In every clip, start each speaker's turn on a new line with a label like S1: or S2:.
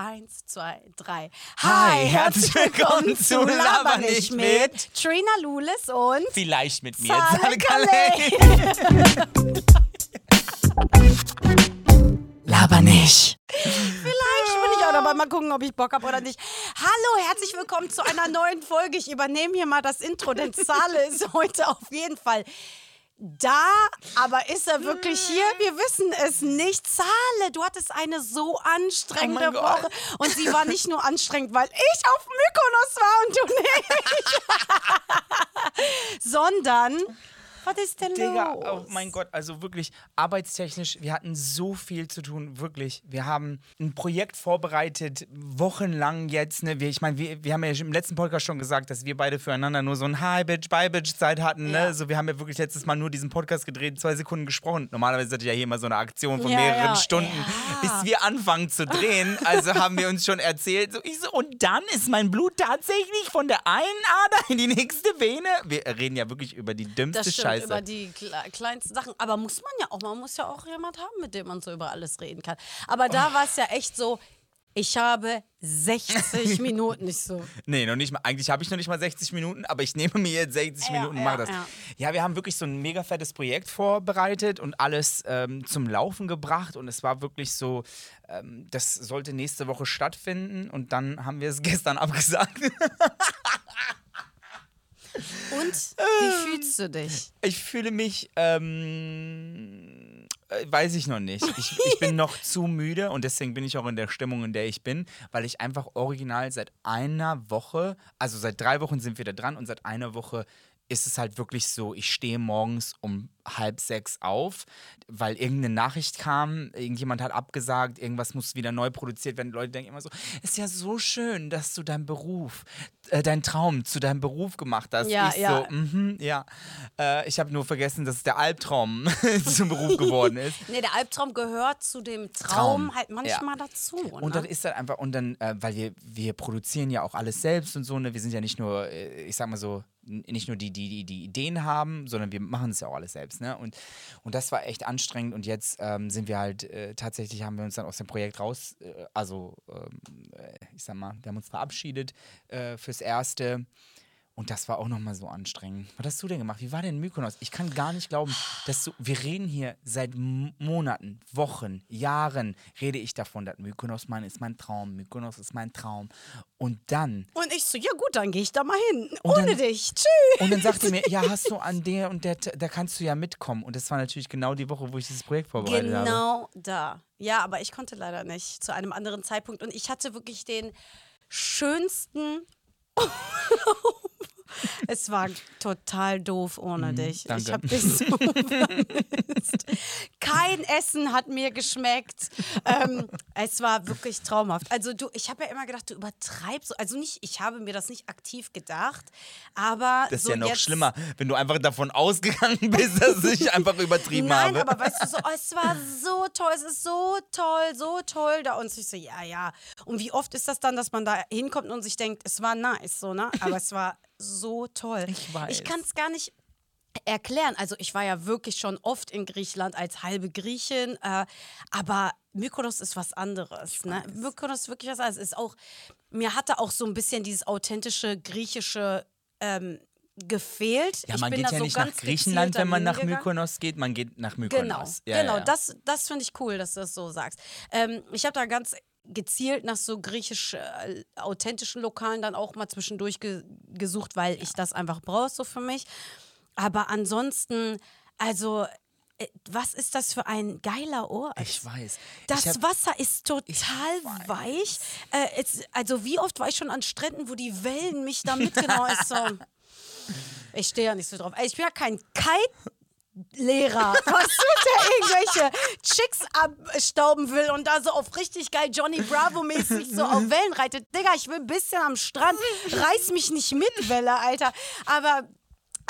S1: Eins, zwei, drei.
S2: Hi, herzlich willkommen zu Laber nicht mit
S1: Trina Lulis und
S2: Vielleicht mit mir.
S1: Calais.
S2: Laber nicht.
S1: Vielleicht bin ich auch dabei. Mal gucken, ob ich Bock habe oder nicht. Hallo, herzlich willkommen zu einer neuen Folge. Ich übernehme hier mal das Intro, denn Zale ist heute auf jeden Fall da, aber ist er wirklich hier? Wir wissen es nicht. Zahle, du hattest eine so anstrengende
S2: Oh mein Gott.
S1: Woche. Und sie war nicht nur anstrengend, weil ich auf Mykonos war und du nicht. Sondern, was ist denn
S2: Digga,
S1: los?
S2: oh mein Gott, also wirklich arbeitstechnisch, wir hatten so viel zu tun, wirklich. Wir haben ein Projekt vorbereitet, wochenlang jetzt. Ne? Wir, ich meine, wir, wir haben ja im letzten Podcast schon gesagt, dass wir beide füreinander nur so ein Hi Bitch, Bye Bitch Zeit hatten. Ne?
S1: Ja.
S2: So, wir haben ja wirklich letztes Mal nur diesen Podcast gedreht, zwei Sekunden gesprochen. Normalerweise hatte ich ja hier immer so eine Aktion von
S1: Ja,
S2: mehreren
S1: ja,
S2: Stunden, bis wir anfangen zu drehen. Also haben wir uns schon erzählt. So, ich so, und dann ist mein Blut tatsächlich von der einen Ader in die nächste Vene. Wir reden ja wirklich über die dümmste
S1: stimmt,
S2: Scheiße.
S1: über die kle kleinsten Sachen. Aber muss man ja auch, man muss ja auch jemand haben, mit dem man so über alles reden kann. Aber
S2: Oh.
S1: da war es ja echt so, ich habe 60 Minuten nicht so.
S2: Nee, noch nicht mal. Eigentlich habe ich noch nicht mal 60 Minuten, aber ich nehme mir jetzt 60
S1: Ja,
S2: Minuten und
S1: ja,
S2: mache das.
S1: ja.
S2: Ja. wir haben wirklich so ein mega fettes Projekt vorbereitet und alles ähm, zum Laufen gebracht. Und es war wirklich so, ähm, das sollte nächste Woche stattfinden und dann haben wir es gestern abgesagt.
S1: Und wie fühlst du dich?
S2: Ich fühle mich, ähm, äh, weiß ich noch nicht. Ich, ich bin noch zu müde und deswegen bin ich auch in der Stimmung, in der ich bin, weil ich einfach original seit einer Woche, also seit drei Wochen sind wir da dran und seit einer Woche ist es halt wirklich so, ich stehe morgens um halb sechs auf, weil irgendeine Nachricht kam, irgendjemand hat abgesagt, irgendwas muss wieder neu produziert werden. Leute denken immer so, ist ja so schön, dass du deinen Beruf, äh, deinen Traum zu deinem Beruf gemacht hast.
S1: Ja,
S2: ich
S1: ja.
S2: so, mhm, ja. Äh, ich habe nur vergessen, dass es der Albtraum zum Beruf geworden ist.
S1: Nee, der Albtraum gehört zu dem Traum,
S2: Traum,
S1: halt manchmal
S2: ja.
S1: dazu.
S2: Und
S1: ne?
S2: dann ist dann einfach, und dann, äh, weil wir, wir produzieren ja auch alles selbst und so, ne? Wir sind ja nicht nur, äh, ich sag mal so, nicht nur die, die, die, die Ideen haben, sondern wir machen es ja auch alles selbst, ne? Und, und das war echt anstrengend und jetzt ähm, sind wir halt, äh, tatsächlich haben wir uns dann aus dem Projekt raus, äh, also, ähm, äh, ich sag mal, wir haben uns verabschiedet äh, fürs Erste. Und das war auch nochmal so anstrengend. Was hast du denn gemacht? Wie war denn Mykonos? Ich kann gar nicht glauben, dass du. Wir reden hier seit Monaten, Wochen, Jahren, rede ich davon, dass Mykonos mein, ist mein Traum. Mykonos ist mein Traum. Und dann.
S1: Und ich so, ja gut, dann gehe ich da mal hin. Ohne
S2: dann-
S1: dich. Tschüss.
S2: Und dann sagte er mir, ja, hast du an der und der, da kannst du ja mitkommen. Und das war natürlich genau die Woche, wo ich dieses Projekt vorbereitet habe.
S1: Genau da. Ja, aber ich konnte leider nicht zu einem anderen Zeitpunkt. Und ich hatte wirklich den schönsten. es war total doof ohne dich. Ich
S2: Mhm, danke.
S1: habe dich so vermisst. Kein Essen hat mir geschmeckt. Ähm, es war wirklich traumhaft. Also du, ich habe ja immer gedacht, du übertreibst. so. Also nicht, ich habe mir das nicht aktiv gedacht, aber
S2: Das ist
S1: so
S2: ja noch schlimmer, wenn du einfach davon ausgegangen bist, dass ich einfach übertrieben
S1: Nein,
S2: habe.
S1: aber weißt du, so, oh, es war so toll, es ist so toll, so toll da. Und ich so, ja, ja. Und wie oft ist das dann, dass man da hinkommt und sich denkt, es war nice, so, ne? Aber es war so toll.
S2: Ich weiß.
S1: Ich kann es gar nicht erklären. Also ich war ja wirklich schon oft in Griechenland als halbe Griechin, äh, aber Mykonos ist was anderes. Ne? Mykonos ist wirklich was anderes. Ist auch, mir hatte auch so ein bisschen dieses authentische griechische ähm, gefehlt.
S2: Ja, man geht ja
S1: so
S2: nicht nach Griechenland, wenn man nach. Mykonos geht, man geht nach
S1: Genau,
S2: Mykonos. Ja,
S1: genau.
S2: ja.
S1: Das, das finde ich cool, dass du das so sagst. Ähm, ich habe da ganz gezielt nach so griechisch äh, authentischen Lokalen dann auch mal zwischendurch ge gesucht, weil ich das einfach brauche so für mich. Aber ansonsten, also äh, was ist das für ein geiler Ort?
S2: Ich weiß.
S1: Das
S2: ich hab,
S1: Wasser ist total weich. Äh, es, also wie oft war ich schon an Stränden, wo die Wellen mich da mitgenommen haben. So. Ich stehe ja nicht so drauf. Ey, Ich bin ja kein Kite-Lehrer, was du der irgendwelche Chicks abstauben will und da so auf richtig geil Johnny Bravo-mäßig so auf Wellen reitet. Digga, ich will ein bisschen am Strand. Reiß mich nicht mit, Welle, Alter. Aber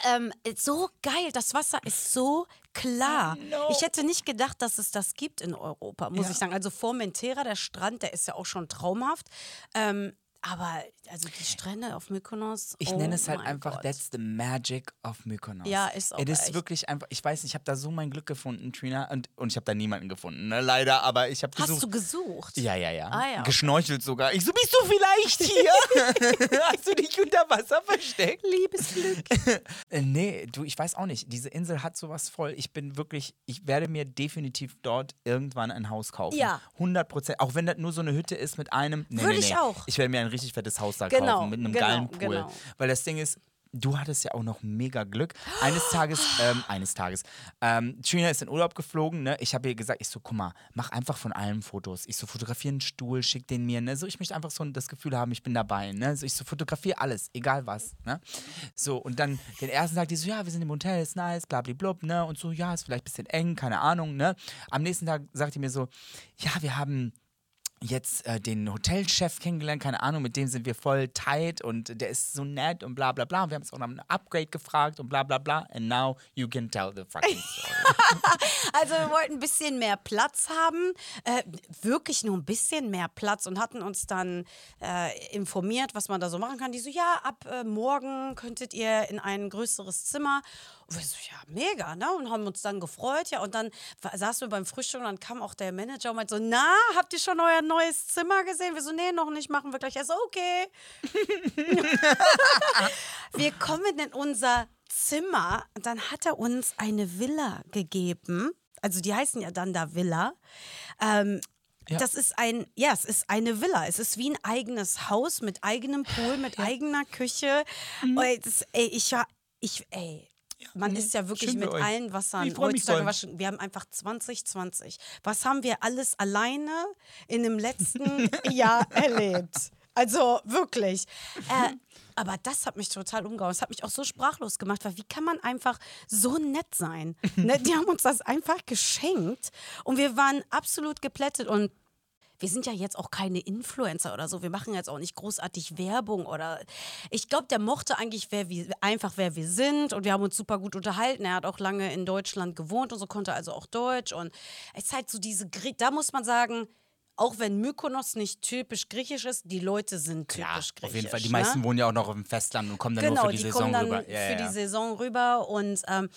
S1: ähm, so geil, das Wasser ist so klar. Ich hätte nicht gedacht, dass es das gibt in Europa, muss
S2: Ja.
S1: ich sagen. Also Formentera, der Strand, der ist ja auch schon traumhaft. Ähm, Aber also die Strände auf Mykonos.
S2: Ich
S1: oh
S2: nenne es halt einfach,
S1: Gott.
S2: that's the magic of Mykonos.
S1: Ja, ist auch
S2: Es ist
S1: echt.
S2: wirklich einfach, ich weiß nicht, ich habe da so mein Glück gefunden, Trina, und, und ich habe da niemanden gefunden, ne? leider, aber ich habe
S1: Hast
S2: gesucht.
S1: du gesucht?
S2: ja, ja, ja.
S1: Ah, ja, okay.
S2: Geschnorchelt sogar. Ich so, bist du vielleicht hier? Hast du dich unter Wasser versteckt?
S1: Liebesglück.
S2: Äh, nee, du, ich weiß auch nicht. Diese Insel hat sowas voll. Ich bin wirklich, ich werde mir definitiv dort irgendwann ein Haus kaufen.
S1: Ja.
S2: 100 Prozent. Auch wenn das nur so eine Hütte ist mit einem. Nee,
S1: Würde
S2: nee,
S1: ich
S2: nee.
S1: auch.
S2: Ich werde mir ein richtig fettes Haus da
S1: Genau,
S2: kaufen mit einem
S1: genau,
S2: geilen Pool.
S1: genau.
S2: Weil das Ding ist, du hattest ja auch noch mega Glück. Eines Tages, ähm, eines Tages, ähm, Trina ist in Urlaub geflogen, ne? Ich habe ihr gesagt, ich so, guck mal, mach einfach von allem Fotos. Ich so, fotografiere einen Stuhl, schick den mir, ne? So, ich möchte einfach so das Gefühl haben, ich bin dabei, ne? So, ich so, fotografiere alles, egal was, ne? So, und dann den ersten Tag, die so, ja, wir sind im Hotel, ist nice, blablablub, ne? Und so, ja, ist vielleicht ein bisschen eng, keine Ahnung, ne? Am nächsten Tag sagt die mir so, ja, wir haben jetzt äh, den Hotelchef kennengelernt, keine Ahnung, mit dem sind wir voll tight und der ist so nett und bla bla bla. Und wir haben es auch nach einem Upgrade gefragt und bla bla bla. And now you can tell the fucking story.
S1: Also wir wollten ein bisschen mehr Platz haben, äh, wirklich nur ein bisschen mehr Platz und hatten uns dann äh, informiert, was man da so machen kann. Die so, ja, ab äh, morgen könntet ihr in ein größeres Zimmer. Und wir so, ja, mega, ne? Und haben uns dann gefreut, ja. Und dann saßen wir beim Frühstück und dann kam auch der Manager und meinte so, na, habt ihr schon euer neues Zimmer gesehen? Wir so, nee, noch nicht, machen wir gleich. Er so, okay. wir kommen in unser Zimmer und dann hat er uns eine Villa gegeben. Also die heißen ja dann da Villa. Ähm,
S2: Ja.
S1: Das ist ein, ja, es ist eine Villa. Es ist wie ein eigenes Haus mit eigenem Pool, mit eigener Küche.
S2: Mhm.
S1: Das, ey, ich war, ich, ey. Man
S2: nee,
S1: ist ja wirklich mit
S2: euch.
S1: allen Wassern heutzutage waschen. Wir haben einfach 2020. Was haben wir alles alleine in dem letzten Jahr erlebt? Also wirklich. Äh, aber das hat mich total umgehauen. Das hat mich auch so sprachlos gemacht, weil wie kann man einfach so nett sein? Ne? Die haben uns das einfach geschenkt und wir waren absolut geplättet und wir sind ja jetzt auch keine Influencer oder so. Wir machen jetzt auch nicht großartig Werbung oder. Ich glaube, der mochte eigentlich wer wir, einfach, wer wir sind und wir haben uns super gut unterhalten. Er hat auch lange in Deutschland gewohnt und so konnte also auch Deutsch und es ist halt so diese. Da muss man sagen, auch wenn Mykonos nicht typisch griechisch ist, die Leute sind
S2: Ja,
S1: typisch griechisch.
S2: auf jeden Fall. Die
S1: ne?
S2: meisten wohnen ja auch noch auf dem Festland und kommen dann
S1: Genau,
S2: nur für die,
S1: die
S2: Saison
S1: kommen dann
S2: rüber. Ja,
S1: für
S2: ja.
S1: die Saison rüber und ähm,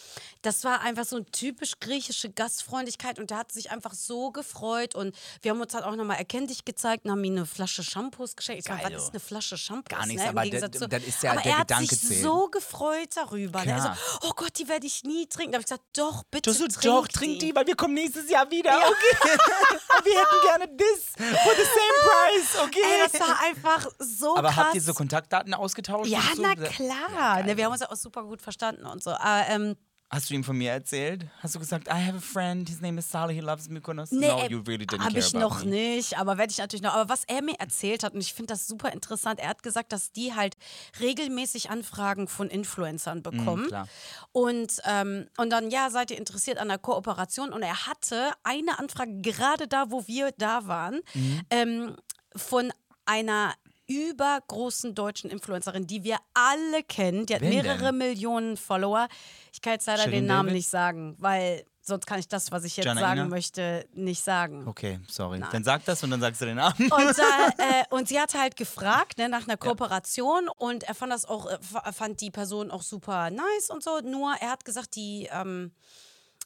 S1: das war einfach so eine typisch griechische Gastfreundlichkeit und der hat sich einfach so gefreut und wir haben uns halt auch nochmal erkenntlich gezeigt und haben ihm eine Flasche Shampoos geschenkt. Ich meine,
S2: Geil,
S1: was ist eine Flasche Shampoos?
S2: Gar nichts,
S1: ne? Im
S2: aber das- ist ja
S1: aber
S2: der
S1: er hat
S2: Gedanke
S1: sich
S2: zählt.
S1: so gefreut darüber. Ne? Er
S2: Klar.
S1: so, oh Gott, die werde ich nie trinken. Da habe ich gesagt, doch, bitte
S2: Du so,
S1: trink
S2: doch,
S1: die.
S2: trink die, weil wir kommen nächstes Jahr wieder. Okay. wir hätten gerne this for the same price, okay?
S1: Ey, das war einfach so
S2: Aber
S1: krass.
S2: habt ihr so Kontaktdaten ausgetauscht?
S1: ja,
S2: und so?
S1: na klar. ne, wir haben uns ja auch super gut verstanden und so. Aber, ähm,
S2: Hast du ihm von mir erzählt? Hast du gesagt, I have a friend, his name is Salih, he loves Mykonos?
S1: Nee,
S2: no, you really didn't
S1: Habe ich noch
S2: me.
S1: nicht, aber werde ich natürlich noch. Aber was er mir erzählt hat, und ich finde das super interessant, er hat gesagt, dass die halt regelmäßig Anfragen von Influencern bekommen.
S2: Mhm, klar.
S1: und, ähm, und dann, ja, seid ihr interessiert an der Kooperation? Und er hatte eine Anfrage gerade da, wo wir da waren,
S2: Mhm.
S1: ähm, von einer übergroßen deutschen Influencerin, die wir alle kennen. Die hat
S2: Wen
S1: mehrere
S2: denn?
S1: Millionen Follower. Ich kann jetzt leider
S2: Shirin
S1: den Namen
S2: David?
S1: nicht sagen, weil sonst kann ich das, was ich jetzt
S2: Jana
S1: sagen
S2: Ina?
S1: möchte, nicht sagen.
S2: Okay, sorry. Dann sag das und dann sagst du den Namen.
S1: Und, äh, äh, und sie hat halt gefragt ne, nach einer Kooperation und er fand das auch, äh, fand die Person auch super nice und so. Nur er hat gesagt, die, ähm,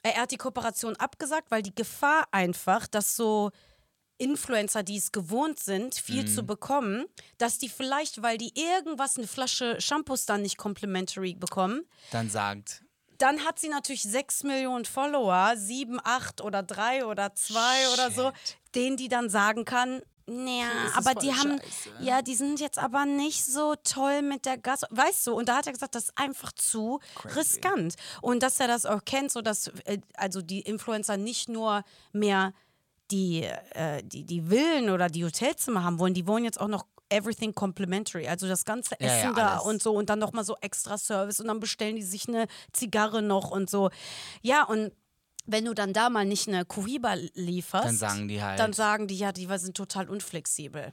S1: er hat die Kooperation abgesagt, weil die Gefahr einfach, dass so Influencer, die es gewohnt sind, viel
S2: Mhm.
S1: zu bekommen, dass die vielleicht, weil die irgendwas, eine Flasche Shampoos dann nicht complimentary bekommen,
S2: Dann sagt,
S1: dann hat sie natürlich 6 Millionen Follower, 7, 8 oder 3 oder 2 oder so, denen die dann sagen kann, naja, aber die haben,
S2: scheiße.
S1: ja, die sind jetzt aber nicht so toll mit der Gas, weißt du, und da hat er gesagt, das ist einfach zu
S2: Crazy.
S1: riskant. Und dass er das auch kennt, so dass äh, also die Influencer nicht nur mehr die, äh, die, die Villen oder die Hotelzimmer haben wollen, die wollen jetzt auch noch everything complimentary, also das ganze
S2: Ja, ja,
S1: Essen da und so und dann nochmal so extra Service und dann bestellen die sich eine Zigarre noch und so. Ja, und wenn du dann da mal nicht eine Cohiba lieferst,
S2: Dann sagen die halt-
S1: Dann sagen die, ja, die sind total unflexibel.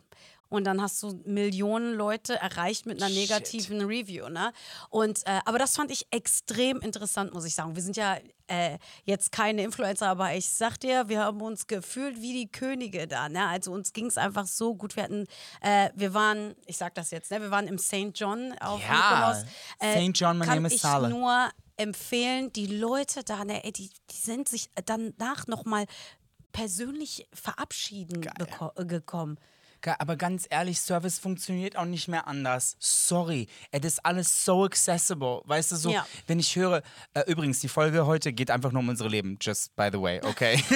S1: Und dann hast du Millionen Leute erreicht mit einer
S2: Shit.
S1: negativen Review, ne? Und äh, aber das fand ich extrem interessant, muss ich sagen. Wir sind ja äh, jetzt keine Influencer, aber ich sag dir, wir haben uns gefühlt wie die Könige da, ne? Also uns ging es einfach so gut. Wir hatten, äh, wir waren, ich sag das jetzt, ne? Wir waren im St. John auf
S2: Ja.
S1: Äh,
S2: St. John,
S1: kann
S2: name is
S1: ich
S2: Saleh.
S1: nur empfehlen, die Leute da, ne, ey, die, die sind sich danach nochmal persönlich verabschieden äh, gekommen.
S2: Aber ganz ehrlich, Service funktioniert auch nicht mehr anders. Sorry, es ist alles so accessible. Weißt du, so,
S1: Ja.
S2: wenn ich höre, äh, übrigens, die Folge heute geht einfach nur um unsere Leben, just by the way, okay?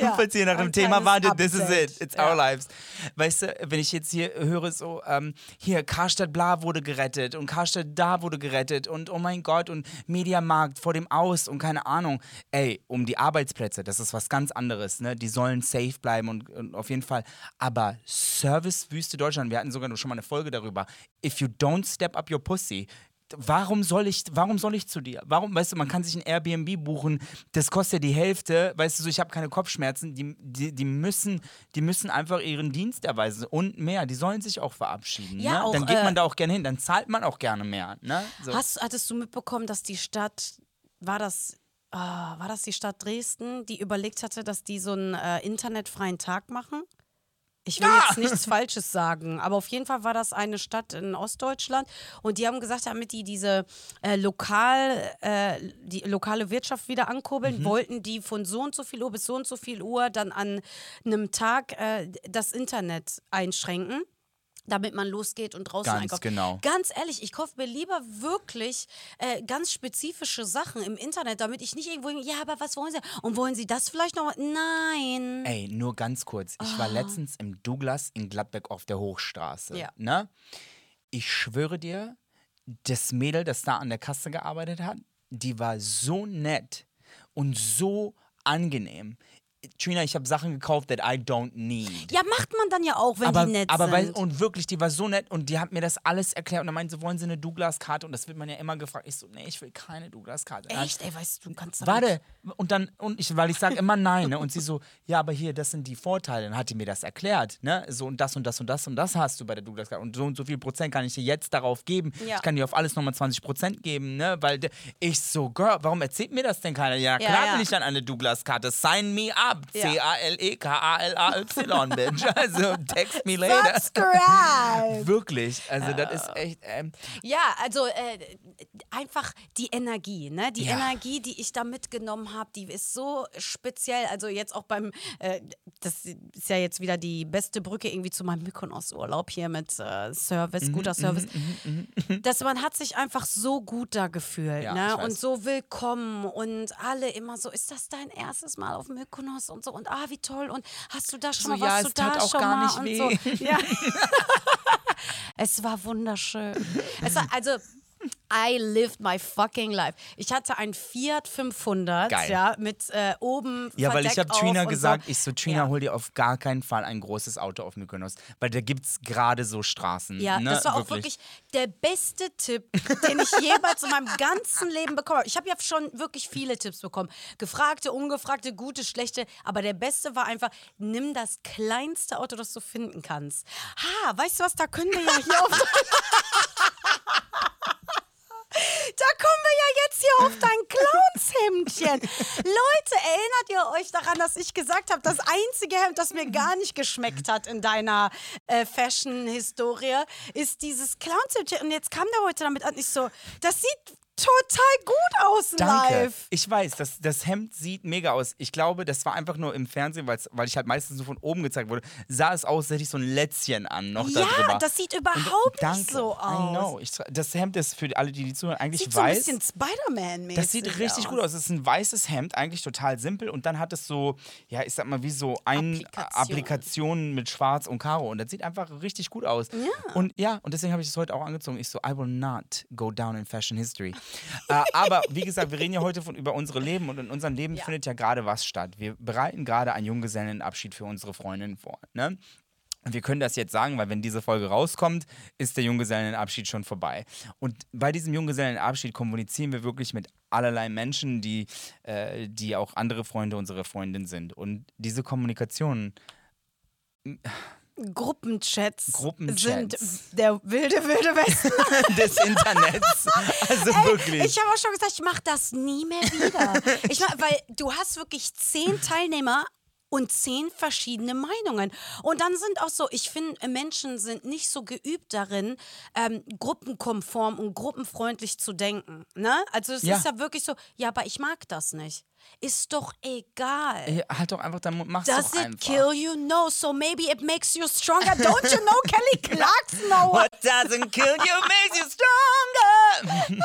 S1: Ja,
S2: Falls ihr nach dem Thema wartet, this is it, it's
S1: Ja.
S2: our lives. Weißt du, wenn ich jetzt hier höre, so, ähm, hier, Karstadt bla wurde gerettet und Karstadt da wurde gerettet und oh mein Gott und Mediamarkt vor dem Aus und keine Ahnung. Ey, um die Arbeitsplätze, das ist was ganz anderes, ne? Die sollen safe bleiben und, und auf jeden Fall. Aber Servicewüste Deutschland, wir hatten sogar schon mal eine Folge darüber. If you don't step up your pussy, Warum soll ich, warum soll ich zu dir? Warum, weißt du, man kann sich ein Airbnb buchen, das kostet die Hälfte, weißt du, so, ich habe keine Kopfschmerzen, die, die, die, müssen, die müssen einfach ihren Dienst erweisen und mehr, die sollen sich auch verabschieden.
S1: Ja,
S2: ne?
S1: auch,
S2: dann geht
S1: äh,
S2: man da auch gerne hin, dann zahlt man auch gerne mehr. Ne? So.
S1: Hast, hattest du mitbekommen, dass die Stadt, war das, ah, war das die Stadt Dresden, die überlegt hatte, dass die so einen äh, internetfreien Tag machen? Ich will
S2: Ah!
S1: jetzt nichts Falsches sagen, aber auf jeden Fall war das eine Stadt in Ostdeutschland und die haben gesagt, damit die diese äh, lokal, äh, die lokale Wirtschaft wieder ankurbeln,
S2: Mhm.
S1: wollten die von so und so viel Uhr bis so und so viel Uhr dann an einem Tag äh, das Internet einschränken. Damit man losgeht und draußen
S2: Ganz
S1: einkauft.
S2: genau.
S1: Ganz ehrlich, ich kaufe mir lieber wirklich äh, ganz spezifische Sachen im Internet, damit ich nicht irgendwo, ja, aber was wollen Sie? Und wollen Sie das vielleicht noch? Nein.
S2: Ey, nur ganz kurz. Ich war letztens im Douglas in Gladbeck auf der Hochstraße.
S1: Ah. Ja.
S2: Ne? Ich schwöre dir, das Mädel, das da an der Kasse gearbeitet hat, die war so nett und so angenehm. Trina, ich habe Sachen gekauft that I don't need.
S1: Ja, macht man dann ja auch, wenn
S2: aber,
S1: die nett
S2: aber weil,
S1: sind.
S2: und wirklich, die war so nett und die hat mir das alles erklärt und dann meinte sie, wollen Sie eine Douglas-Karte? Und das wird man ja immer gefragt. Ich so, nee, ich will keine Douglas-Karte.
S1: Echt? Ey, weißt du, du kannst
S2: Warte, und dann, und ich, weil ich sage immer nein, ne? Und sie so, ja, aber hier, das sind die Vorteile. Dann hat die mir das erklärt, ne? So und das und das und das und das hast du bei der Douglas Card. Und so und so viel Prozent kann ich dir jetzt darauf geben.
S1: Ja.
S2: Ich kann dir auf alles nochmal 20 Prozent geben, ne? Weil ich so, Girl, warum erzählt mir das denn keiner? Ja,
S1: Ja,
S2: klar
S1: ja.
S2: will ich dann eine Douglas-Karte. Sign me up.
S1: Ja.
S2: E C-A-L-E-K-A-L-A-Y, bitch. Also text me later.
S1: Subscribe!
S2: Wirklich. Also, das ist echt. Ähm,
S1: Ja, also äh, einfach die Energie, ne? Die
S2: Ja.
S1: Energie, die ich da mitgenommen habe, die ist so speziell. Also jetzt auch beim, äh, das ist ja jetzt wieder die beste Brücke irgendwie zu meinem Mykonos-Urlaub hier mit äh,
S2: Mhm,
S1: Service, guter Service. Dass man hat sich einfach so gut da gefühlt,
S2: Ja,
S1: ne? Und so willkommen und alle immer so, ist das dein erstes Mal auf Mykonos und so und ah, wie toll und hast du da schon
S2: So,
S1: mal,
S2: ja,
S1: warst
S2: es
S1: du da schon
S2: gar
S1: mal
S2: nicht
S1: und
S2: weh.
S1: so. Ja. Es war wunderschön. Es war, also, I lived my fucking life. Ich hatte ein Fiat 500,
S2: Geil.
S1: ja, mit äh, oben
S2: Ja, weil ich habe Trina gesagt,
S1: so.
S2: ich so, Trina,
S1: Ja.
S2: hol dir auf gar keinen Fall ein großes Auto auf Mykonos, weil da gibt es gerade so Straßen.
S1: Ja,
S2: ne?
S1: das war auch wirklich der beste Tipp, den ich jemals in meinem ganzen Leben bekommen habe. Ich habe ja schon wirklich viele Tipps bekommen. Gefragte, ungefragte, gute, schlechte. Aber der beste war einfach, nimm das kleinste Auto, das du finden kannst. Ha, weißt du was, da können wir ja hier auf... Da kommen wir ja jetzt hier auf dein Clownshemdchen. Leute, erinnert ihr euch daran, dass ich gesagt habe, das einzige Hemd, das mir gar nicht geschmeckt hat in deiner äh, Fashion-Historie, ist dieses Clownshemdchen. Und jetzt kam der heute damit an. Ich so, das sieht total gut aus
S2: Danke.
S1: live.
S2: Ich weiß, das, das Hemd sieht mega aus. Ich glaube, das war einfach nur im Fernsehen, weil ich halt meistens so von oben gezeigt wurde, sah es aus, hätte ich so ein Lätzchen an noch
S1: Ja,
S2: drüber.
S1: das sieht überhaupt
S2: Danke.
S1: nicht so aus.
S2: Ich, das Hemd ist für alle, die, die zuhören, eigentlich
S1: Sieht so ein
S2: weiß.
S1: bisschen Spider-Man-mäßig
S2: Das sieht richtig gut aus. Es ist ein weißes Hemd, eigentlich total simpel. Und dann hat es so, ja, ich sag mal, wie so ein
S1: Applikation.
S2: Applikationen mit Schwarz und Karo. Und das sieht einfach richtig gut aus. Und ja, und deswegen habe ich es heute auch angezogen. Ich so, I will not go down in fashion history. Äh, aber wie gesagt, wir reden ja heute von, über unsere Leben und in unserem Leben
S1: Ja.
S2: findet ja gerade was statt. Wir bereiten gerade einen Junggesellenabschied für unsere Freundin vor. Ne? Wir können das jetzt sagen, weil wenn diese Folge rauskommt, ist der Junggesellenabschied schon vorbei. Und bei diesem Junggesellenabschied kommunizieren wir wirklich mit allerlei Menschen, die, äh, die auch andere Freunde unserer Freundin sind. Und diese Kommunikation,
S1: Gruppenchats,
S2: Gruppenchats.
S1: sind der wilde, wilde Westen.
S2: des Internets. Also wirklich.
S1: Ich habe auch schon gesagt, ich mache das nie mehr wieder. Ich mach, weil du hast wirklich zehn Teilnehmer und zehn verschiedene Meinungen. Und dann sind auch so, ich finde, Menschen sind nicht so geübt darin, ähm, gruppenkonform und gruppenfreundlich zu denken. Ne? Also es
S2: Ja.
S1: ist ja wirklich so, ja, aber ich mag das nicht. Ist doch egal.
S2: Ey, halt doch einfach, dann mach's
S1: Does
S2: doch
S1: it
S2: einfach.
S1: kill you? No. So maybe it makes you stronger. Don't you know Kelly Clarkson? No.
S2: What doesn't kill you makes you stronger.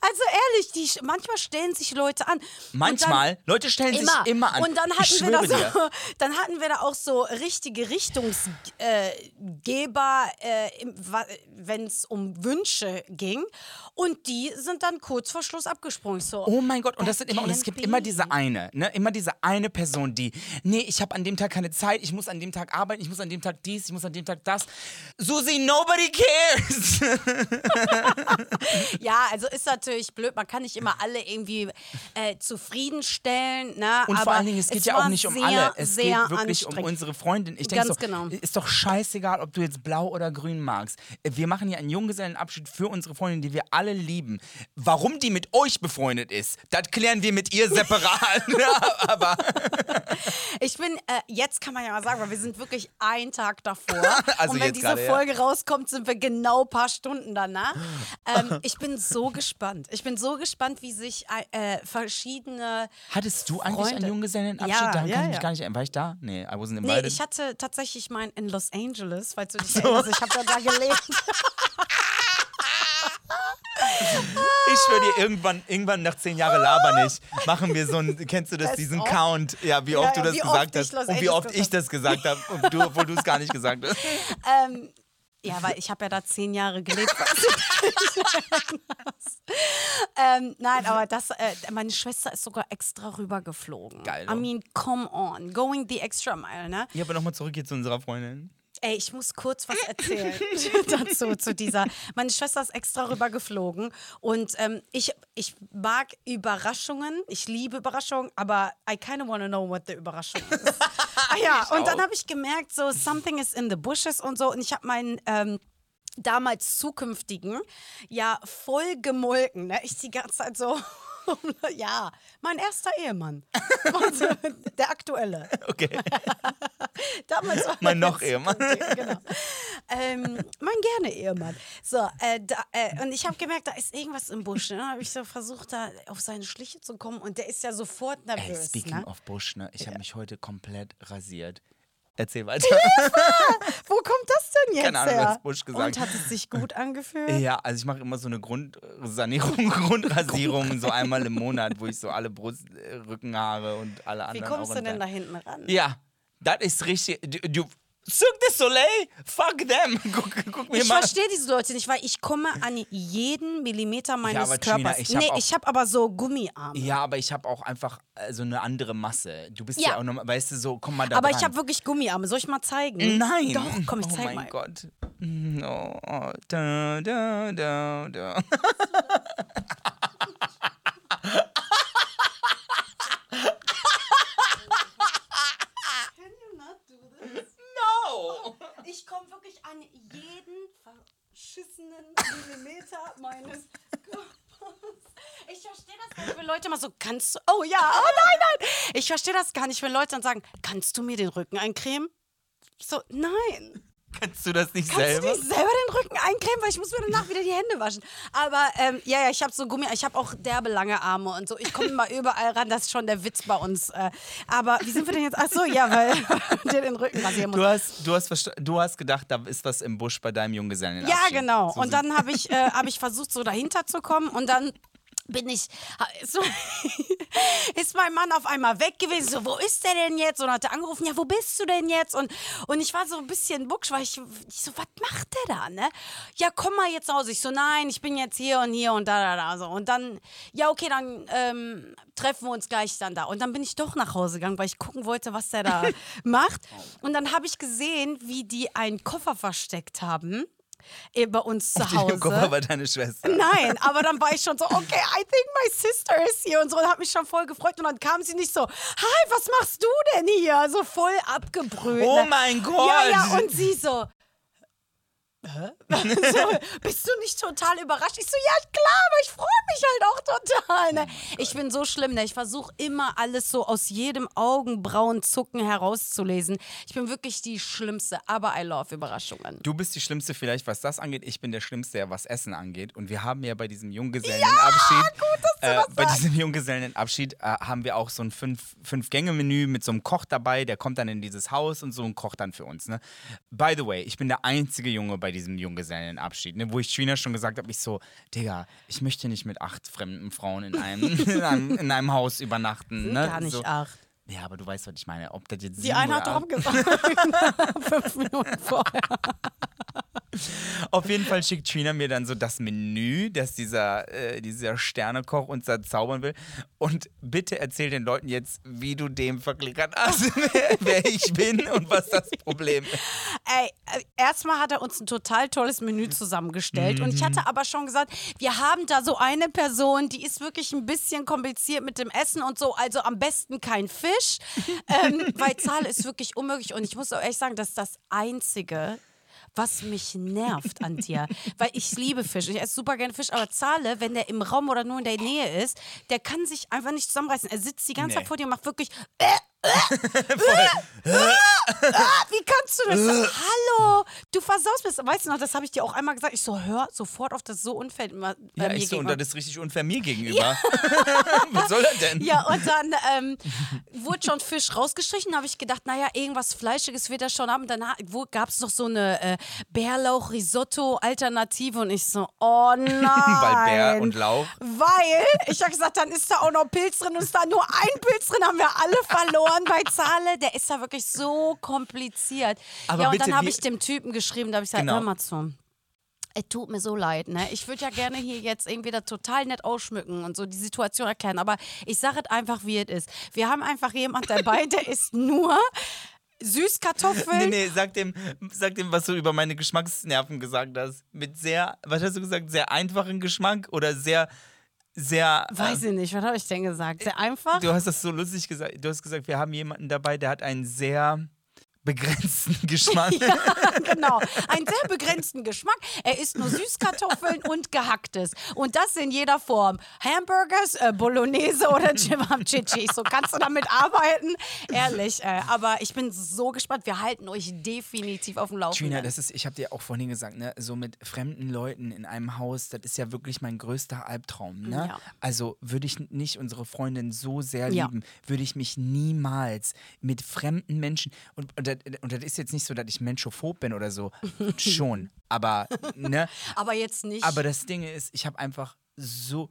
S1: Also ehrlich, die, manchmal stellen sich Leute an.
S2: Manchmal,
S1: dann,
S2: Leute stellen sich immer an.
S1: Und dann hatten, wir da dann hatten wir da auch so richtige Richtungsgeber, äh, äh, wenn es um Wünsche ging. Und die sind dann kurz vor Schluss abgesprungen. So,
S2: Oh mein Gott, und das sind immer, und es gibt immer diese eine, ne? Immer diese eine Person, die, nee, ich habe an dem Tag keine Zeit, ich muss an dem Tag arbeiten, ich muss an dem Tag dies, ich muss an dem Tag das. Susi, nobody cares!
S1: Ja, also ist natürlich blöd. Man kann nicht immer alle irgendwie äh, zufriedenstellen. Ne?
S2: Und
S1: aber
S2: vor allen Dingen, es geht
S1: es
S2: ja auch nicht um
S1: sehr,
S2: alle. Es geht
S1: sehr
S2: wirklich um unsere Freundin. Ich denke so,
S1: genau.
S2: ist doch scheißegal, ob du jetzt blau oder grün magst. Wir machen hier einen Junggesellenabschied für unsere Freundin, die wir alle lieben. Warum die mit euch befreundet ist, das klären wir mit ihr separat. Ja, Aber
S1: Ich bin, äh, jetzt kann man ja mal sagen, weil wir sind wirklich einen Tag davor.
S2: Also
S1: und wenn diese
S2: gerade, ja.
S1: Folge rauskommt, sind wir genau ein paar Stunden danach. Ähm, ich bin so gespannt. Ich bin so gespannt, wie sich äh, verschiedene.
S2: hattest du eigentlich einen
S1: Freunde.
S2: Junggesellenabschied?
S1: Ja,
S2: Daran
S1: ja,
S2: kann ich mich
S1: ja.
S2: Gar nicht. War ich da? Nee, I wasn't
S1: Nee,
S2: invited.
S1: ich hatte tatsächlich meinen in Los Angeles, falls du dich erinnerst. Ich habe ja da gelebt.
S2: Ich schwöre dir, irgendwann, irgendwann nach zehn Jahren laber nicht, machen wir so einen, kennst du das,
S1: Best
S2: diesen
S1: of?
S2: Count, ja, wie oft
S1: ja,
S2: du das
S1: oft
S2: gesagt hast und wie oft ich das gesagt habe, obwohl du es gar nicht gesagt hast.
S1: ähm, ja, weil ich habe ja da zehn Jahre gelebt. ähm, nein, aber das, äh, meine Schwester ist sogar extra rübergeflogen.
S2: Geil,
S1: I mean, come on, going the extra mile, ne?
S2: Ja, aber nochmal zurück hier zu unserer Freundin.
S1: Ey, ich muss kurz was erzählen dazu, zu dieser. Meine Schwester ist extra rüber geflogen und ähm, ich, ich mag Überraschungen, ich liebe Überraschungen, aber I kind of want to know what the Überraschung ist. ah, ja, und dann
S2: auch.
S1: habe ich gemerkt, so something is in the bushes und so und ich habe meinen ähm, damals zukünftigen ja voll gemolken, ne? Ich die ganze Zeit so ja, mein erster Ehemann. Und, äh, der aktuelle.
S2: Okay.
S1: Damals war
S2: Mein noch Ehemann.
S1: Genau. ähm, mein gerne Ehemann. So, äh, da, äh, und ich habe gemerkt, da ist irgendwas im Busch. Ne? Dann habe ich so versucht, da auf seine Schliche zu kommen und der ist ja sofort
S2: Ey,
S1: nervös.
S2: speaking
S1: ne?
S2: of Bush, ne? Ich habe mich heute komplett rasiert. Erzähl weiter.
S1: Wo kommt das denn jetzt
S2: Keine Ahnung,
S1: her?
S2: du hast Busch gesagt.
S1: Und hat es sich gut angefühlt?
S2: Ja, also ich mache immer so eine Grundsanierung, Grundrasierung so einmal im Monat, wo ich so alle Brust, äh, Rückenhaare und alle
S1: Wie
S2: anderen
S1: kommst
S2: auch
S1: du denn da hinten ran?
S2: Ja, das ist richtig. Du Cirque du Soleil, fuck them. Guck, guck mir
S1: Ich
S2: mal.
S1: verstehe diese Leute nicht, weil ich komme an jeden Millimeter meines
S2: Trina,
S1: Körpers.
S2: ich hab
S1: nee,
S2: auch-
S1: ich habe aber so Gummiarme.
S2: Ja, aber ich habe auch einfach so eine andere Masse. Du bist ja,
S1: Ja.
S2: auch nochmal, weißt du, so, komm mal da
S1: aber
S2: dran.
S1: ich habe wirklich Gummiarme. Soll ich mal zeigen?
S2: Nein.
S1: Doch, komm, ich
S2: oh
S1: zeig
S2: mein
S1: mal.
S2: Gott. Mm, Oh, oh, da, da, da, da. No.
S1: Ich komme wirklich an jeden verschissenen Millimeter meines Körpers. Ich verstehe das gar nicht, wenn Leute mal so, kannst du, oh ja, oh nein, nein. Ich verstehe das gar nicht, wenn Leute dann sagen, kannst du mir den Rücken eincremen? So, nein.
S2: Kannst du das nicht
S1: Kannst
S2: selber?
S1: du nicht selber den Rücken eincremen, weil ich muss mir danach wieder die Hände waschen. Aber ähm, ja, ja, ich habe so Gummi, ich habe auch derbe lange Arme und so. Ich komme mal überall ran, das ist schon der Witz bei uns. Äh, aber wie sind wir denn jetzt? Ach so, ja, weil der den Rücken rasieren muss.
S2: Du hast, du, hast du hast gedacht, da ist was im Busch bei deinem Junggesellen.
S1: Ja, genau. und dann habe ich, äh, hab ich versucht, so dahinter zu kommen und dann bin ich, ha- ist, mein Mann auf einmal weg gewesen. So, wo ist der denn jetzt? Und hat er angerufen, ja, wo bist du denn jetzt? Und, und ich war so ein bisschen bucksch, weil ich, ich so, was macht der da, ne? Ja, komm mal jetzt nach Hause. Ich so, nein, ich bin jetzt hier und hier und da, da, da. So. Und dann, ja, okay, dann ähm, treffen wir uns gleich dann da. Und dann bin ich doch nach Hause gegangen, weil ich gucken wollte, was der da macht. Und dann habe ich gesehen, wie die einen Koffer versteckt haben bei uns zu
S2: Auf dem Koffer
S1: Hause.
S2: war deine Schwester.
S1: Nein, aber dann war ich schon so, okay, I think my sister is here und so und hat mich schon voll gefreut und dann kam sie nicht so, hi, was machst du denn hier? So voll abgebrüht.
S2: Oh
S1: ne?
S2: mein Gott.
S1: Ja, ja, und sie so, Hä? so, bist du nicht total überrascht? Ich so, ja, klar, aber ich freue mich halt auch total. Ne? Ich bin so schlimm, ne? ich versuche immer alles so aus jedem Augenbrauenzucken herauszulesen. Ich bin wirklich die Schlimmste, aber I love Überraschungen.
S2: Du bist die Schlimmste vielleicht, was das angeht. Ich bin der Schlimmste, was Essen angeht. Und wir haben ja bei diesem Junggesellenabschied, äh, bei diesem Junggesellenabschied äh, haben wir auch so ein fünf, Fünf-Gänge-Menü mit so einem Koch dabei. Der kommt dann in dieses Haus und so und kocht dann für uns. Ne? By the way, ich bin der einzige Junge bei diesem Junggesellenabschied, ne? wo ich Trina schon gesagt habe, ich so, Digga, ich möchte nicht mit acht fremden Frauen in einem, in einem, in einem Haus übernachten.
S1: Sind
S2: Ne?
S1: gar nicht
S2: so.
S1: acht.
S2: Ja, aber du weißt, was ich meine. Ob das jetzt
S1: Die eine hat
S2: acht-
S1: gesagt, fünf Minuten vorher.
S2: Auf jeden Fall schickt Trina mir dann so das Menü, das dieser, äh, dieser Sternekoch uns da zaubern will. Und bitte erzähl den Leuten jetzt, wie du dem verklickert hast, wer, wer ich bin und was das Problem ist.
S1: Ey, äh, erstmal hat er uns ein total tolles Menü zusammengestellt. Und ich hatte aber schon gesagt, wir haben da so eine Person, die ist wirklich ein bisschen kompliziert mit dem Essen und so. Also am besten kein Fisch, ähm, weil Zahl ist wirklich unmöglich. Und ich muss auch ehrlich sagen, das ist das Einzige, was mich nervt an dir. Weil ich liebe Fisch. Ich esse super gerne Fisch, aber Zahle, wenn der im Raum oder nur in der Nähe ist, der kann sich einfach nicht zusammenreißen. Er sitzt die ganze
S2: Nee.
S1: Zeit vor dir und macht wirklich. Äh, wie kannst du das? Hallo, du versaust mir das. Weißt du noch, das habe ich dir auch einmal gesagt. Ich so, hör sofort auf, das so unfair äh,
S2: Ja,
S1: mir
S2: ich so, und das ist richtig unfair mir gegenüber. was soll das denn?
S1: Ja, und dann ähm, wurde schon Fisch rausgestrichen. habe ich gedacht, naja, irgendwas Fleischiges wird er schon haben. Dann gab es noch so eine äh, Bärlauch-Risotto-Alternative und ich so, oh nein.
S2: Weil Bär und Lauch.
S1: Weil, ich habe gesagt, dann ist da auch noch Pilz drin und ist da nur ein Pilz drin, haben wir alle verloren bei Zahle. Der ist da wirklich so kompliziert.
S2: Aber
S1: ja, und
S2: bitte,
S1: dann habe ich dem Typen geschrieben, da habe ich gesagt,
S2: Genau.
S1: hör mal zu. Es tut mir so leid, ne? Ich würde ja gerne hier jetzt irgendwie das total nett ausschmücken und so die Situation erklären, aber ich sage es einfach, wie es ist. Wir haben einfach jemand dabei, der isst nur Süßkartoffeln.
S2: Nee, nee, sag dem, sag dem, was du über meine Geschmacksnerven gesagt hast. Mit sehr, was hast du gesagt, sehr einfachen Geschmack oder sehr, sehr.
S1: Weiß ich nicht, was habe ich denn gesagt? Sehr einfach.
S2: Du hast das so lustig gesagt. Du hast gesagt, wir haben jemanden dabei, der hat einen sehr begrenzten Geschmack.
S1: genau. Einen sehr begrenzten Geschmack. Er isst nur Süßkartoffeln und Gehacktes. Und das in jeder Form. Hamburgers, äh, Bolognese oder Cevapcici. So kannst du damit arbeiten. Ehrlich. Äh, aber ich bin so gespannt. Wir halten euch definitiv auf dem Laufenden.
S2: Gina, das ist, ich habe dir auch vorhin gesagt, ne, so mit fremden Leuten in einem Haus, das ist ja wirklich mein größter Albtraum. Ne?
S1: Ja.
S2: Also würde ich nicht unsere Freundin so sehr
S1: Ja.
S2: lieben, würde ich mich niemals mit fremden Menschen und, und, und das ist jetzt nicht so, dass ich menschophob bin oder so, schon, aber ne,
S1: aber jetzt nicht.
S2: aber das Ding ist, ich habe einfach so,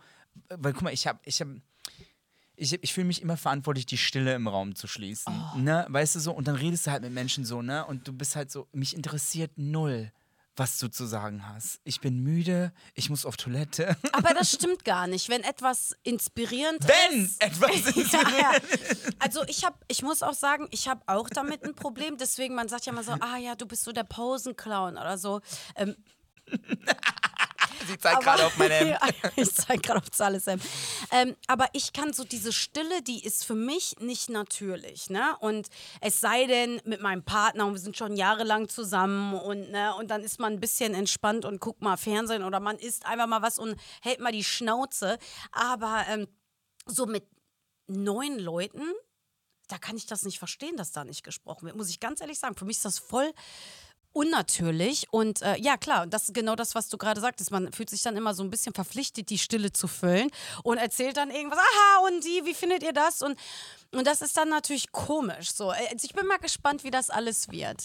S2: weil guck mal, ich habe, ich habe, ich, ich fühle mich immer verantwortlich, die Stille im Raum zu schließen.
S1: Oh.
S2: Ne? Weißt du so? Und dann redest du halt mit Menschen so, ne? Und du bist halt so, mich interessiert null, was du zu sagen hast. Ich bin müde, ich muss auf Toilette.
S1: aber das stimmt gar nicht. Wenn etwas inspirierend
S2: Wenn
S1: ist.
S2: etwas ist.
S1: ja, ja. Also ich habe, ich muss auch sagen, ich habe auch damit ein Problem. Deswegen, man sagt ja immer so, ah ja, du bist so der Posenclown oder so. Ähm,
S2: Sie zeigt gerade auf meine.
S1: Ja, ich zeige gerade auf alles. Ähm, aber ich kann so diese Stille, die ist für mich nicht natürlich. Ne? Und es sei denn mit meinem Partner und wir sind schon jahrelang zusammen und, ne, und dann ist man ein bisschen entspannt und guckt mal Fernsehen oder man isst einfach mal was und hält mal die Schnauze. Aber ähm, so mit neun Leuten, da kann ich das nicht verstehen, dass da nicht gesprochen wird. Muss ich ganz ehrlich sagen. Für mich ist das voll unnatürlich. Und äh, ja, klar, das ist genau das, was du gerade sagtest. Man fühlt sich dann immer so ein bisschen verpflichtet, die Stille zu füllen und erzählt dann irgendwas. Aha, und die, wie findet ihr das? Und, und das ist dann natürlich komisch. So. Also ich bin mal gespannt, wie das alles wird.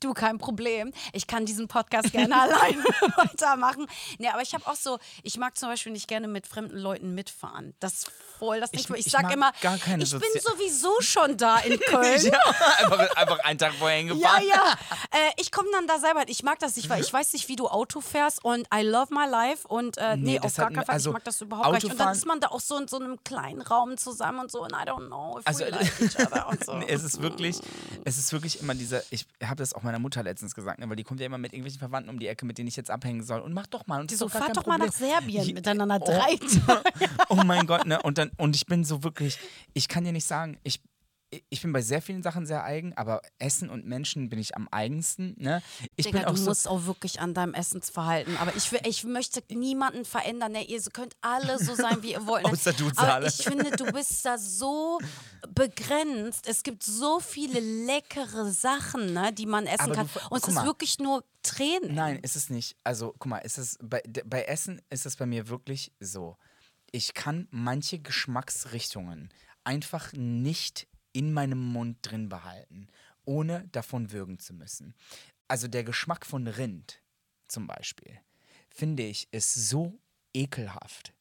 S1: Du, kein Problem. Ich kann diesen Podcast gerne alleine weitermachen. Nee, aber ich habe auch so, ich mag zum Beispiel nicht gerne mit fremden Leuten mitfahren. Das ist voll das.
S2: Ich-
S1: mich. Ich,
S2: ich
S1: sag immer, ich bin sowieso schon da in Köln.
S2: Ja, einfach, einfach einen Tag vorher
S1: Ja,
S2: hingefahren.
S1: ja. Äh, ich komme dann da selber. Ich mag das nicht, weil ich weiß nicht, wie du Auto fährst und I love my life und äh, nee,
S2: Nee,
S1: auf gar keinen Fall.
S2: also
S1: ich mag das überhaupt nicht. Und dann
S2: Autofahren-
S1: ist man da auch so in so einem kleinen Raum zusammen und so und I don't know if
S2: Also,
S1: we like each other und so.
S2: Es ist wirklich, es ist wirklich immer dieser, ich habe das auch meiner Mutter letztens gesagt, ne, weil die kommt ja immer mit irgendwelchen Verwandten um die Ecke, mit denen ich jetzt abhängen soll. Und mach doch mal. Und
S1: Die so, fahrt doch mal nach
S2: Problem.
S1: Serbien
S2: Je-
S1: miteinander
S2: oh,
S1: drei
S2: Oh mein Gott, ne? Und, dann, und ich bin so wirklich, ich kann dir nicht sagen, ich, ich bin bei sehr vielen Sachen sehr eigen, aber Essen und Menschen bin ich am eigensten. Ne? Ich
S1: Digga,
S2: bin auch
S1: du
S2: so.
S1: musst auch wirklich an deinem Essensverhalten. Aber ich, will- ich möchte niemanden verändern. Ne? Ihr könnt alle so sein, wie ihr wollt. Ne?
S2: Außer du,
S1: Aber ich finde, du bist da so begrenzt. Es gibt so viele leckere Sachen, ne, die man essen
S2: Aber
S1: kann.
S2: du
S1: Und es ist wirklich nur Tränen.
S2: Nein, ist es nicht. Also, guck mal, ist es bei, bei Essen ist es bei mir wirklich so. Ich kann manche Geschmacksrichtungen einfach nicht in meinem Mund drin behalten, ohne davon würgen zu müssen. Also der Geschmack von Rind zum Beispiel, finde ich, ist so ekelhaft,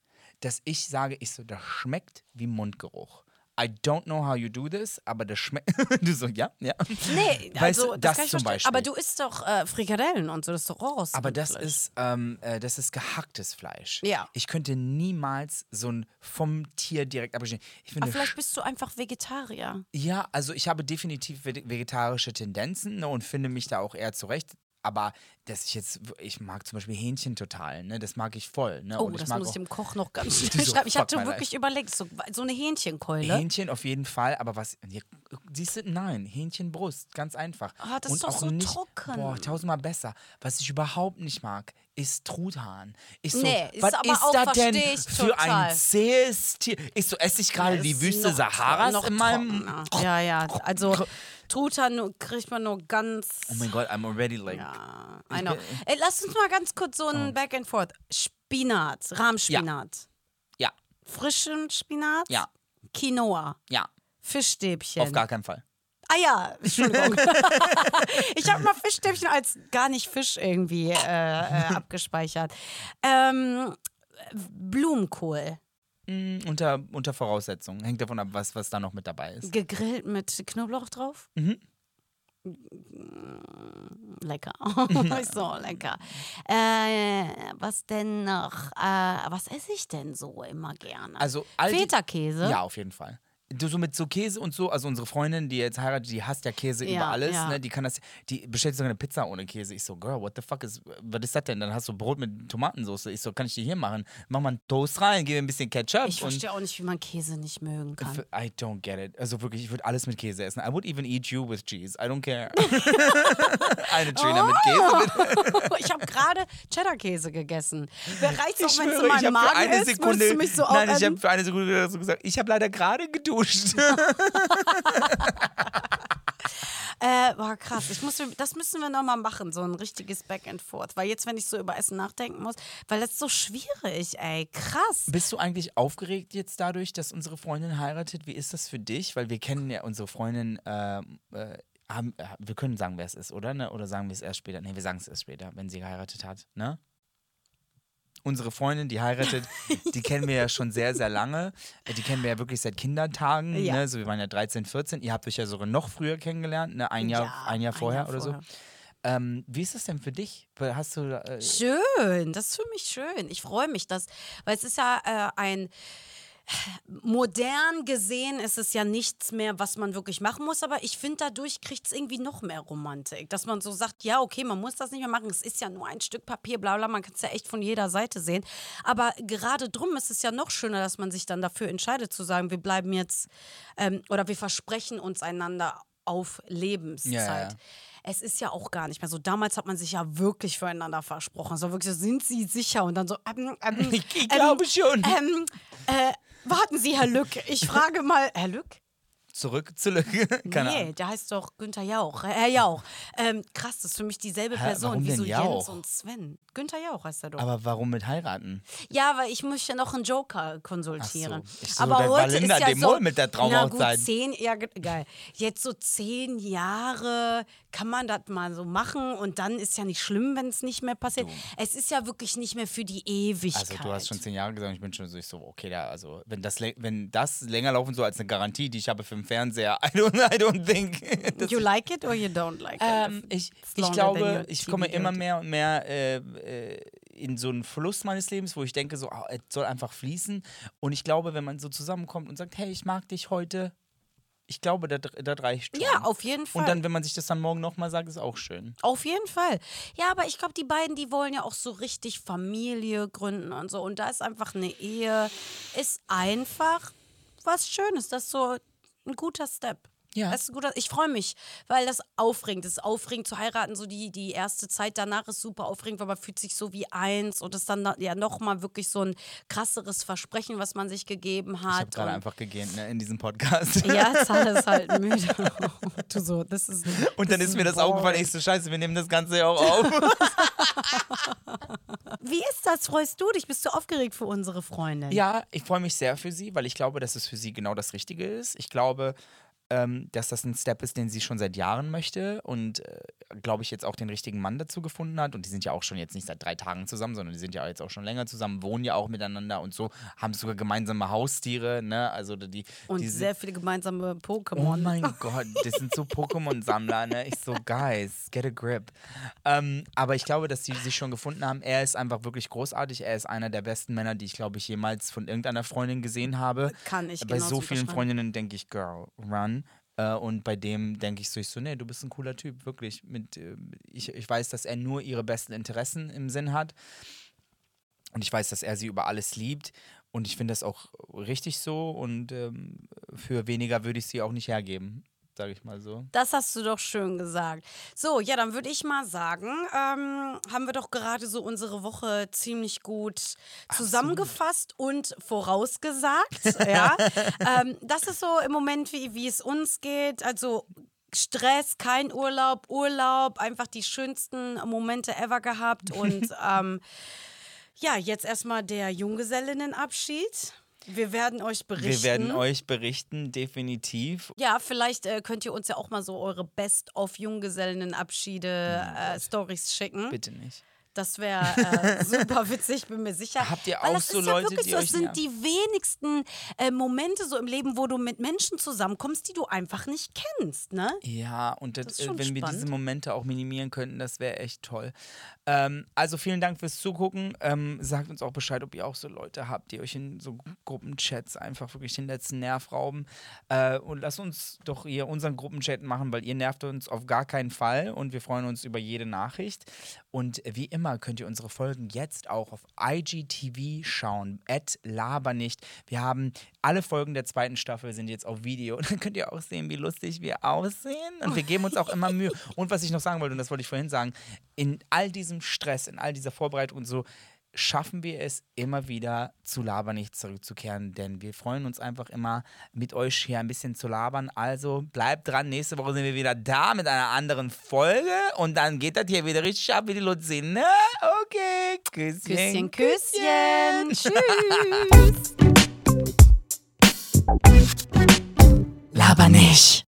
S2: dass ich sage, ich so, das schmeckt wie Mundgeruch. I don't know how you do this, aber das schmeckt. du so, ja, ja.
S1: Nee,
S2: Weißt
S1: also
S2: du,
S1: das,
S2: das zum. Beispiel.
S1: Aber du isst doch äh, Frikadellen und so, das ist doch Rohrs.
S2: Aber das ist, ähm, äh, das ist gehacktes Fleisch.
S1: Ja.
S2: Ich könnte niemals so ein vom Tier direkt abgeschnitten.
S1: Aber vielleicht bist du einfach Vegetarier.
S2: ja, also ich habe definitiv ve- vegetarische Tendenzen ne, und finde mich da auch eher zurecht. Aber dass ich jetzt, ich mag zum Beispiel Hähnchen total, ne? Das mag ich voll. Ne?
S1: Oh,
S2: und ich
S1: das
S2: mag
S1: muss ich dem Koch noch ganz schnell
S2: so,
S1: schreiben. Ich hatte wirklich überlegt, so, so eine Hähnchenkeule.
S2: Hähnchen auf jeden Fall, aber was. Siehst du, nein, Hähnchenbrust, ganz einfach.
S1: Ah, das
S2: und
S1: ist doch
S2: auch
S1: so
S2: nicht,
S1: trocken.
S2: Boah, tausendmal besser. Was ich überhaupt nicht mag, ist Truthahn. Ich so,
S1: Nee, ist
S2: was
S1: aber
S2: ist
S1: auch,
S2: das denn für ein zähes Tier? Ich so, esse ich gerade die
S1: Ist
S2: Wüste
S1: noch
S2: Saharas
S1: tro- noch
S2: in meinem.
S1: trockener. Ja, ja. Also Truthahn kriegt man nur ganz.
S2: Oh mein Gott, I'm already like.
S1: Ja, I know. Ey, lass uns mal ganz kurz so
S2: Oh.
S1: ein Back and Forth. Spinat, Rahmspinat.
S2: Ja,
S1: Frischen Spinat?
S2: Ja.
S1: Quinoa.
S2: ja,
S1: Fischstäbchen.
S2: auf gar keinen Fall.
S1: Ah ja, Entschuldigung. ich habe mal Fischstäbchen als gar nicht Fisch irgendwie äh, äh, abgespeichert. Ähm, Blumenkohl.
S2: Mm, unter, unter Voraussetzungen. Hängt davon ab, was, was da noch mit dabei ist.
S1: Gegrillt mit Knoblauch drauf?
S2: Mhm.
S1: Mm, Lecker. so lecker. Äh, was denn noch? Äh, was esse ich denn so immer gerne?
S2: Also
S1: Feta-Käse?
S2: Ja, auf jeden Fall. Du so mit so Käse und so, also unsere Freundin, die jetzt heiratet, die hasst ja Käse
S1: Ja,
S2: über alles,
S1: ja.
S2: ne? Die kann das, die bestellt sogar eine Pizza ohne Käse. Ich so, Girl, what the fuck is, was ist das denn? Dann hast du Brot mit Tomatensauce. Ich so, kann ich die hier machen? Mach mal einen Toast rein, gib mir ein bisschen Ketchup.
S1: Ich verstehe auch nicht, wie man Käse nicht mögen kann.
S2: I don't get it. Also wirklich, ich würde alles mit Käse essen. I would even eat you with cheese. I don't care. eine Trainer mit Käse. Bitte.
S1: ich habe gerade Cheddar-Käse gegessen. Wer reizt auch, wenn es in meinem
S2: für
S1: Magen
S2: eine
S1: ist?
S2: Sekunde,
S1: du mich so
S2: nein, ich habe für eine Sekunde so gesagt, ich habe leider gerade geduscht.
S1: Äh, boah, krass. Ich muss, das müssen wir nochmal machen, so ein richtiges Back and Forth. Weil jetzt, wenn ich so über Essen nachdenken muss, weil das ist so schwierig, ey. Krass.
S2: Bist du eigentlich aufgeregt jetzt dadurch, dass unsere Freundin heiratet? Wie ist das für dich? Weil wir kennen ja unsere Freundin, ähm, äh, haben, äh, wir können sagen, wer es ist, oder? Ne? Oder sagen wir es erst später? Nee, wir sagen es erst später, wenn sie geheiratet hat, ne? Unsere Freundin, die heiratet, die kennen wir ja schon sehr, sehr lange. Äh, Die kennen wir ja wirklich seit Kindertagen.
S1: Ja.
S2: Ne? So, wir waren ja 13, 14. Ihr habt euch ja sogar noch früher kennengelernt, ne? ein, Jahr,
S1: Ja,
S2: ein Jahr
S1: ein
S2: vorher
S1: Jahr
S2: oder
S1: vorher.
S2: so. Ähm, wie ist das denn für dich? Hast du. Äh,
S1: Schön, das ist für mich schön. Ich freue mich, dass, weil es ist ja äh, ein modern gesehen ist es ja nichts mehr, was man wirklich machen muss, aber ich finde, dadurch kriegt es irgendwie noch mehr Romantik. Dass man so sagt, ja, okay, man muss das nicht mehr machen, es ist ja nur ein Stück Papier, bla bla, man kann es ja echt von jeder Seite sehen. Aber gerade drum ist es ja noch schöner, dass man sich dann dafür entscheidet zu sagen, wir bleiben jetzt ähm, oder wir versprechen uns einander auf Lebenszeit.
S2: Ja, ja.
S1: Es ist ja auch gar nicht mehr so. Damals hat man sich ja wirklich füreinander versprochen. So wirklich so, sind Sie sicher? Und dann so, ähm, ähm,
S2: Ich- glaube schon.
S1: Ähm, äh, warten Sie, Herr Lück. Ich frage mal, Herr Lück?
S2: Zurück zu Lücke? Keine
S1: nee,
S2: Ahnung.
S1: der heißt doch Günther Jauch. Herr Jauch. Ähm, krass, das ist für mich dieselbe
S2: Hä,
S1: Person
S2: warum
S1: wie
S2: denn
S1: so Jens und Sven. Günther Jauch heißt er doch.
S2: Aber warum mit heiraten?
S1: Ja, weil ich muss ja noch einen Joker konsultieren.
S2: Ach so. Ich so,
S1: Aber heute
S2: Valinda
S1: ist ja
S2: de
S1: so,
S2: mit der Traumhochzeit.
S1: Gut, zehn, ja, ge- geil. Jetzt so zehn Jahre kann man das mal so machen und dann ist ja nicht schlimm, wenn es nicht mehr passiert. Es ist ja wirklich nicht mehr für die Ewigkeit.
S2: Also du hast schon zehn Jahre gesagt, ich bin schon so, okay, da, also wenn das, wenn das länger laufen soll als eine Garantie, die ich habe für den Fernseher, I don't, I don't think. Das
S1: You like it or you don't like
S2: ähm,
S1: it?
S2: ich, ich glaube, ich komme immer mehr und mehr äh, äh, in so einen Fluss meines Lebens, wo ich denke, so, ah, es soll einfach fließen. Und ich glaube, wenn man so zusammenkommt und sagt, hey, ich mag dich heute, ich glaube, das, das reicht schon.
S1: Ja, auf jeden Fall.
S2: Und dann, wenn man sich das dann morgen nochmal sagt, ist auch schön.
S1: Auf jeden Fall. Ja, aber ich glaube, die beiden, die wollen ja auch so richtig Familie gründen und so. Und da ist einfach eine Ehe, ist einfach was Schönes. Das ist so ein guter Step.
S2: Ja.
S1: Das ist ein guter, ich freue mich, weil das aufregend ist. Aufregend zu heiraten, so die, die erste Zeit danach ist super aufregend, weil man fühlt sich so wie eins und das ist dann ja nochmal wirklich so ein krasseres Versprechen, was man sich gegeben
S2: Ich habe
S1: hat.
S2: gerade einfach gegähnt ne, in diesem Podcast.
S1: ja, Zahl ist halt müde. du so, das ist
S2: Und dann ist mir das aufgefallen, ich so, scheiße, wir nehmen das Ganze ja auch auf.
S1: Wie ist das? Freust du dich? Bist du aufgeregt für unsere Freundin?
S2: Ja, ich freue mich sehr für sie, weil ich glaube, dass es für sie genau das Richtige ist. Ich glaube, ähm, dass das ein Step ist, den sie schon seit Jahren möchte und äh, glaube ich jetzt auch den richtigen Mann dazu gefunden hat. Und die sind ja auch schon jetzt nicht seit drei Tagen zusammen, sondern die sind ja jetzt auch schon länger zusammen, wohnen ja auch miteinander und so, haben sogar gemeinsame Haustiere, ne? Also die,
S1: Und
S2: die
S1: sehr viele gemeinsame
S2: Oh
S1: Pokémon.
S2: mein Gott, das sind so Pokémon-Sammler, ne? Ich so, guys, get a grip. Ähm, aber ich glaube, dass sie sich schon gefunden haben. Er ist einfach wirklich großartig. Er ist einer der besten Männer, die ich, glaube ich, jemals von irgendeiner Freundin gesehen habe.
S1: Kann ich
S2: Bei
S1: genauso
S2: so vielen. Freundinnen denke ich, Girl, run. Äh, und bei dem denke ich so, ich so, nee, du bist ein cooler Typ, wirklich. Mit, äh, ich, ich weiß, dass er nur ihre besten Interessen im Sinn hat. Und ich weiß, dass er sie über alles liebt. Und ich finde das auch richtig so. Und ähm, für weniger würde ich sie auch nicht hergeben, sage ich mal so.
S1: Das hast du doch schön gesagt. So, ja, dann würde ich mal sagen, ähm, haben wir doch gerade so unsere Woche ziemlich gut zusammengefasst und vorausgesagt. ja, ähm, das ist so im Moment, wie, wie es uns geht. Also Stress, kein Urlaub, Urlaub, einfach die schönsten Momente ever gehabt. Und ähm, ja, jetzt erstmal der Junggesellinnenabschied. Wir werden euch berichten.
S2: Wir werden euch berichten, definitiv.
S1: Ja, vielleicht äh, könnt ihr uns ja auch mal so eure Best-of-Junggesellinnenabschiede-Stories schicken.
S2: Bitte nicht.
S1: Das wäre äh, super witzig, bin mir sicher.
S2: Habt ihr auch
S1: das
S2: so
S1: ist ja
S2: Leute,
S1: wirklich
S2: die
S1: Das sind die wenigsten äh, Momente so im Leben, wo du mit Menschen zusammenkommst, die du einfach nicht kennst, ne?
S2: Ja, und das,
S1: ist
S2: äh, wenn wir diese
S1: spannend.
S2: Momente auch minimieren könnten, das wäre echt toll. Ähm, also vielen Dank fürs Zugucken. Ähm, sagt uns auch Bescheid, ob ihr auch so Leute habt, die euch in so Gruppenchats einfach wirklich den letzten Nerv rauben. Äh, und lasst uns doch hier unseren Gruppenchat machen, weil ihr nervt uns auf gar keinen Fall und wir freuen uns über jede Nachricht. Und wie immer könnt ihr unsere Folgen jetzt auch auf IGTV schauen. At Labernicht. Wir haben alle Folgen der zweiten Staffel sind jetzt auf Video. Und dann könnt ihr auch sehen, wie lustig wir aussehen. Und wir geben uns auch immer Mühe. Und was ich noch sagen wollte, und das wollte ich vorhin sagen, in all diesem Stress, in all dieser Vorbereitung und so, schaffen wir es immer wieder zu Labernicht zurückzukehren, denn wir freuen uns einfach immer mit euch hier ein bisschen zu labern. Also bleibt dran, nächste Woche sind wir wieder da mit einer anderen Folge und dann geht das hier wieder richtig ab wie die Luzi, ne? Okay, Küsschen,
S1: Küsschen, Küsschen. Tschüss.
S2: Laber nicht.